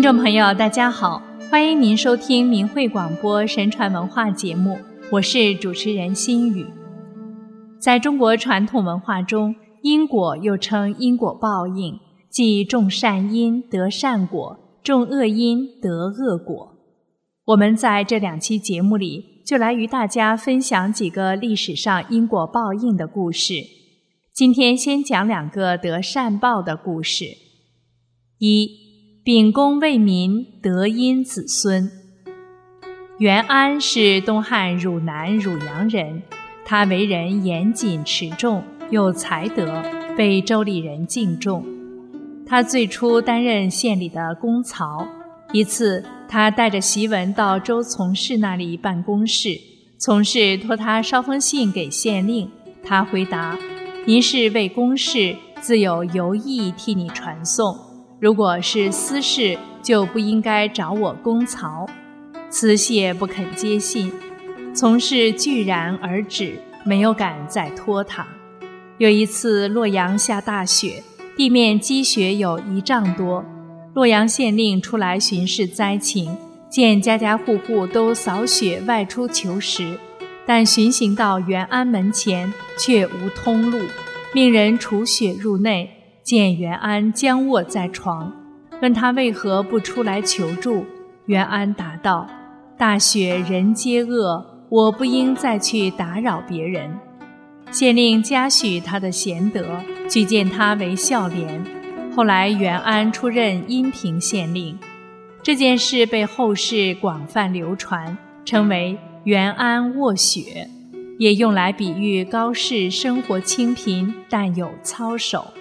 听众朋友，大家好，欢迎您收听明慧广播神传文化节目，我是主持人心雨。在中国传统文化中，因果又称因果报应，即种善因得善果，种恶因得恶果。我们在这两期节目里，就来与大家分享几个历史上因果报应的故事。今天先讲两个得善报的故事。一秉公为民，德荫子孙。袁安是东汉汝南汝阳人，他为人严谨持重，有才德，被州里人敬重。他最初担任县里的公曹。一次，他带着檄文到周从事那里办公事，从事托他捎封信给县令。他回答：“您是为公事，自有游意替你传送。”如果是私事，就不应该找我公曹。辞谢不肯接信，从事拒然而止，没有敢再拖他。有一次洛阳下大雪，地面积雪有一丈多，洛阳县令出来巡视灾情，见家家户户都扫雪外出求食，但巡行到元安门前却无通路，命人除雪入内。见袁安僵卧在床，问他为何不出来求助。袁安答道：“大雪人皆恶，我不应再去打扰别人。”县令嘉许他的贤德，举荐他为孝廉。后来袁安出任阴平县令，这件事被后世广泛流传，称为“袁安卧雪”，也用来比喻高士生活清贫，但有操守。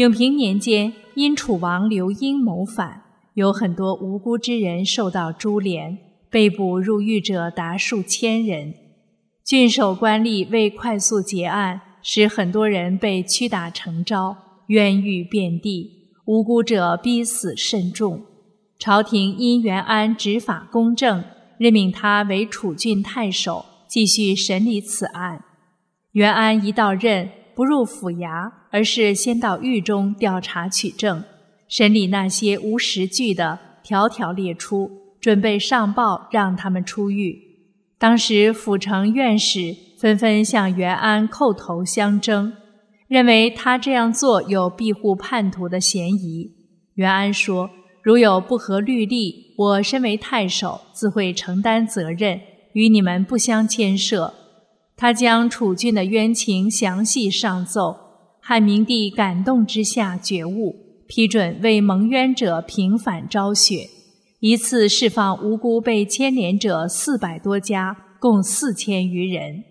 永平年间，因楚王刘英谋反，有很多无辜之人受到株连，被捕入狱者达数千人。郡守官吏为快速结案，使很多人被屈打成招，冤狱遍地，无辜者逼死甚众。朝廷因袁安执法公正，任命他为楚郡太守，继续审理此案。袁安一到任。不入府衙，而是先到狱中调查取证，审理那些无实据的，条条列出，准备上报让他们出狱。当时府城院使纷纷向袁安叩头相争，认为他这样做有庇护叛徒的嫌疑。袁安说：“如有不合律例，我身为太守，自会承担责任，与你们不相牵涉。”他将楚郡的冤情详细上奏，汉明帝感动之下觉悟，批准为蒙冤者平反昭雪，一次释放无辜被牵连者四百多家，共四千余人。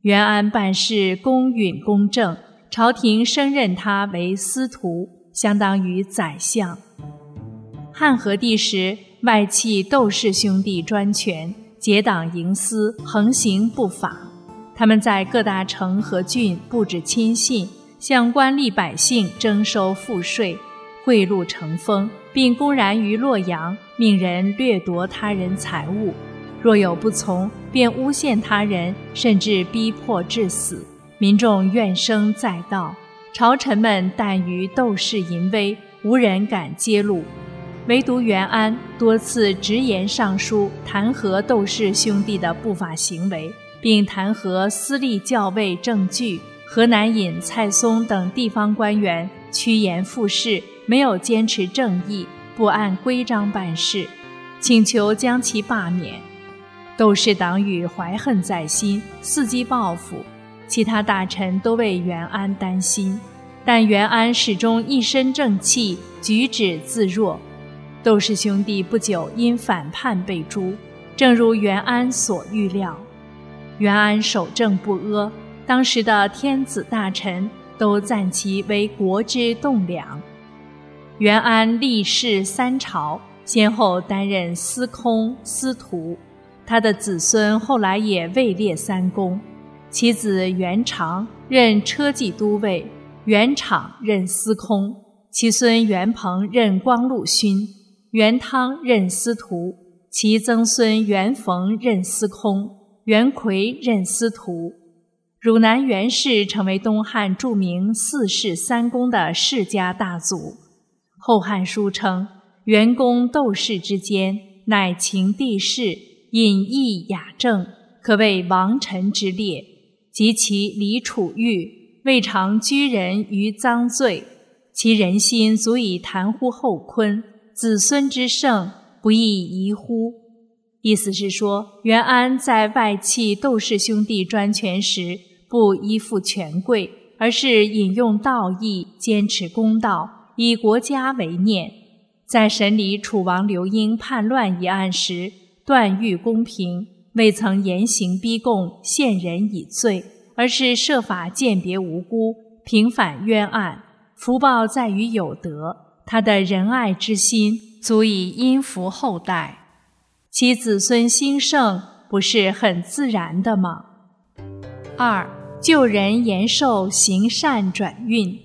袁安办事公允公正，朝廷升任他为司徒，相当于宰相。汉和帝时，外戚窦氏兄弟专权，结党营私，横行不法。他们在各大城和郡布置亲信，向官吏百姓征收赋税，贿赂成风，并公然于洛阳命人掠夺他人财物。若有不从，便诬陷他人，甚至逼迫致死。民众怨声载道，朝臣们惮于窦氏淫威，无人敢揭露。唯独袁安多次直言上书，弹劾窦氏兄弟的不法行为。并弹劾私立教尉郑据、河南尹蔡松等地方官员趋炎附势，没有坚持正义，不按规章办事，请求将其罢免。窦氏党羽怀恨在心，伺机报复。其他大臣都为袁安担心，但袁安始终一身正气，举止自若。窦氏兄弟不久因反叛被诛，正如袁安所预料。袁安守正不阿，当时的天子大臣都赞其为国之栋梁。袁安历仕三朝，先后担任司空、司徒，他的子孙后来也位列三公。其子袁长任车骑都尉，袁敞任司空；其孙袁鹏任光禄勋，袁汤任司徒，其曾孙袁逢任司空。袁奎任司徒，汝南袁氏成为东汉著名四世三公的世家大族。《后汉书》称，元公窦氏之间，乃秦帝室，隐逸雅正，可谓王臣之列。及其李楚玉，未尝居人于赃罪，其人心足以谈乎后坤，子孙之盛，不亦宜乎？意思是说，元安在外戚窦氏兄弟专权时，不依附权贵，而是引用道义，坚持公道，以国家为念。在审理楚王刘英叛乱一案时，断欲公平，未曾严刑逼供，陷人以罪。而是设法鉴别无辜，平反冤案。福报在于有德，他的仁爱之心足以荫福后代，其子孙兴盛不是很自然的吗？二救人延寿，行善转运。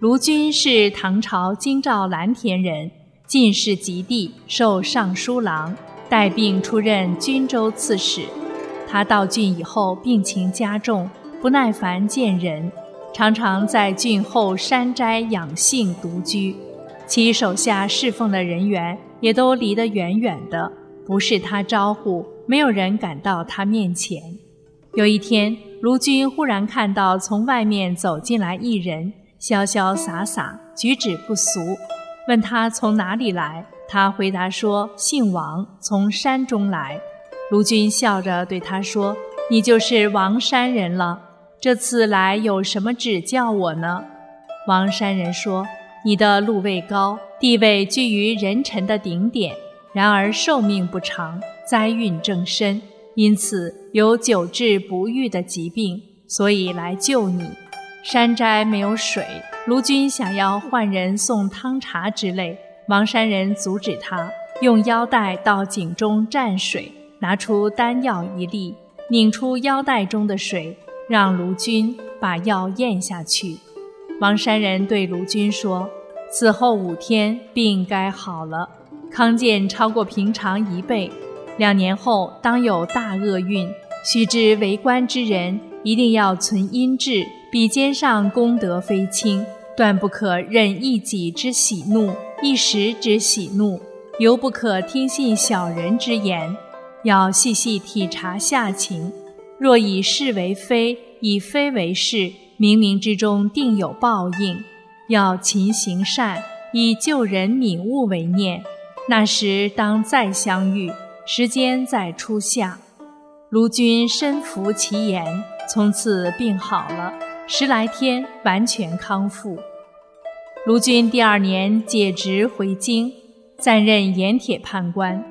卢钧是唐朝京兆蓝田人，进士及第，授尚书郎，带病出任均州刺史。他到郡以后，病情加重，不耐烦见人，常常在郡后山斋养性独居。其手下侍奉的人员也都离得远远的，不是他招呼，没有人敢到他面前。有一天，卢君忽然看到从外面走进来一人，潇潇洒洒，举止不俗，问他从哪里来，他回答说：“姓王，从山中来。”卢君笑着对他说：“你就是王山人了。这次来有什么指教我呢？”王山人说：“你的禄位高，地位居于人臣的顶点，然而寿命不长，灾运正深，因此有久治不愈的疾病，所以来救你。山斋没有水，卢君想要换人送汤茶之类，王山人阻止他，用腰带到井中蘸水。”拿出丹药一粒，拧出腰带中的水，让卢君把药咽下去。王山人对卢君说：“此后五天，病该好了，康健超过平常一倍。两年后当有大厄运。须知为官之人，一定要存阴质，笔尖上功德非轻，断不可任一己之喜怒，一时之喜怒，尤不可听信小人之言。”要细细体察下情，若以是为非，以非为是，冥冥之中定有报应。要勤行善，以救人悯物为念。那时当再相遇，时间在初夏。卢君深服其言，从此病好了，十来天完全康复。卢君第二年解职回京，暂任盐铁判官。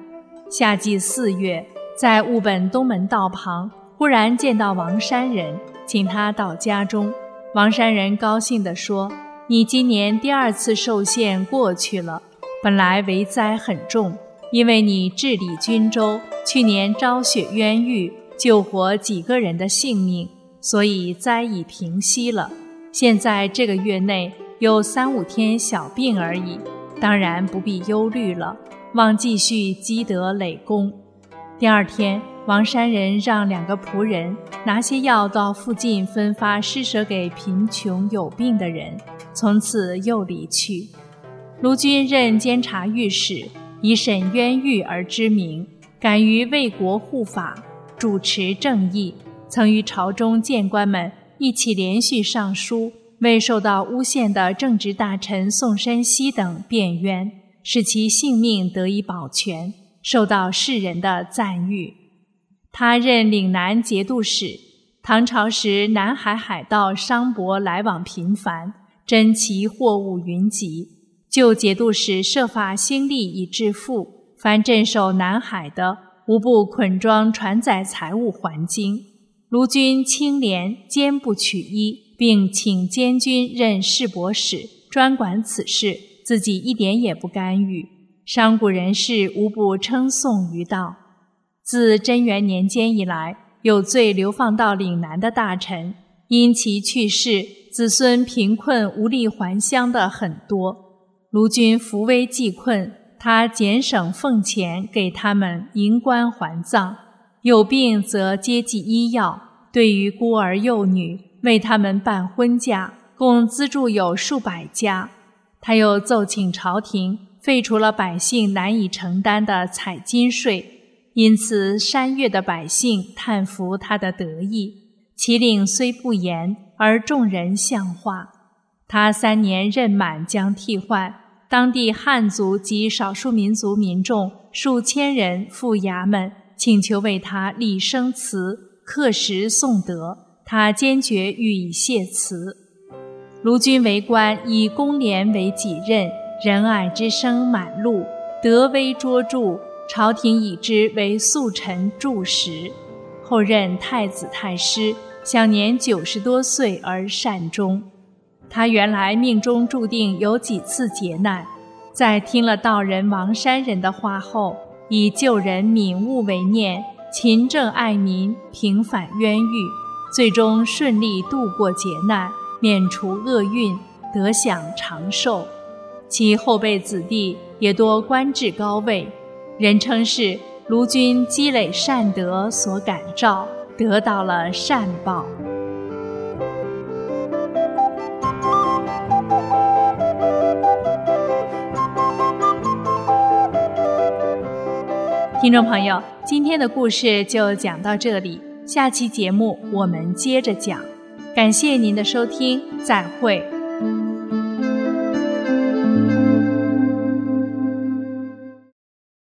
夏季四月，在务本东门道旁，忽然见到王山人，请他到家中。王山人高兴地说：“你今年第二次受限过去了，本来为灾很重，因为你治理军州，去年昭雪冤狱，救活几个人的性命，所以灾已平息了。现在这个月内有三五天小病而已，当然不必忧虑了。”望继续积德累功。第二天，王山人让两个仆人拿些药到附近分发施舍给贫穷有病的人，从此又离去。卢君任监察御史，以审冤狱而知名，敢于为国护法，主持正义，曾与朝中谏官们一起连续上书，为受到诬陷的正直大臣宋申锡等辩冤。使其性命得以保全，受到世人的赞誉。他任岭南节度使。唐朝时，南海海盗商舶来往频繁，珍奇货物云集。就节度使设法兴利以致富，凡镇守南海的，无不捆装船载财物还京。卢军清廉，坚不取衣，并请监军任市舶使，专管此事。自己一点也不干预，商贾人士无不称颂于道。自贞元年间以来，有罪流放到岭南的大臣，因其去世，子孙贫困无力还乡的很多。卢君扶危济困，他减省俸钱给他们银棺还葬，有病则接济医药。对于孤儿幼女，为他们办婚嫁，共资助有数百家。他又奏请朝廷废除了百姓难以承担的采金税，因此山岳的百姓叹服他的得意。其令虽不严，而众人相化。他三年任满将替换，当地汉族及少数民族民众数千人赴衙门，请求为他立生祠、刻石颂德，他坚决予以谢辞。卢军为官，以公廉为己任。仁爱之声满路，德威卓著，朝廷以之为素臣柱石。后任太子太师，享年九十多岁而善终。他原来命中注定有几次劫难，在听了道人王山人的话后，以救人悯物为念，勤政爱民，平反冤狱，最终顺利度过劫难，免除厄运，得享长寿。其后辈子弟也多官至高位，人称是卢君积累善德所感召，得到了善报。听众朋友，今天的故事就讲到这里，下期节目我们接着讲。感谢您的收听，再会。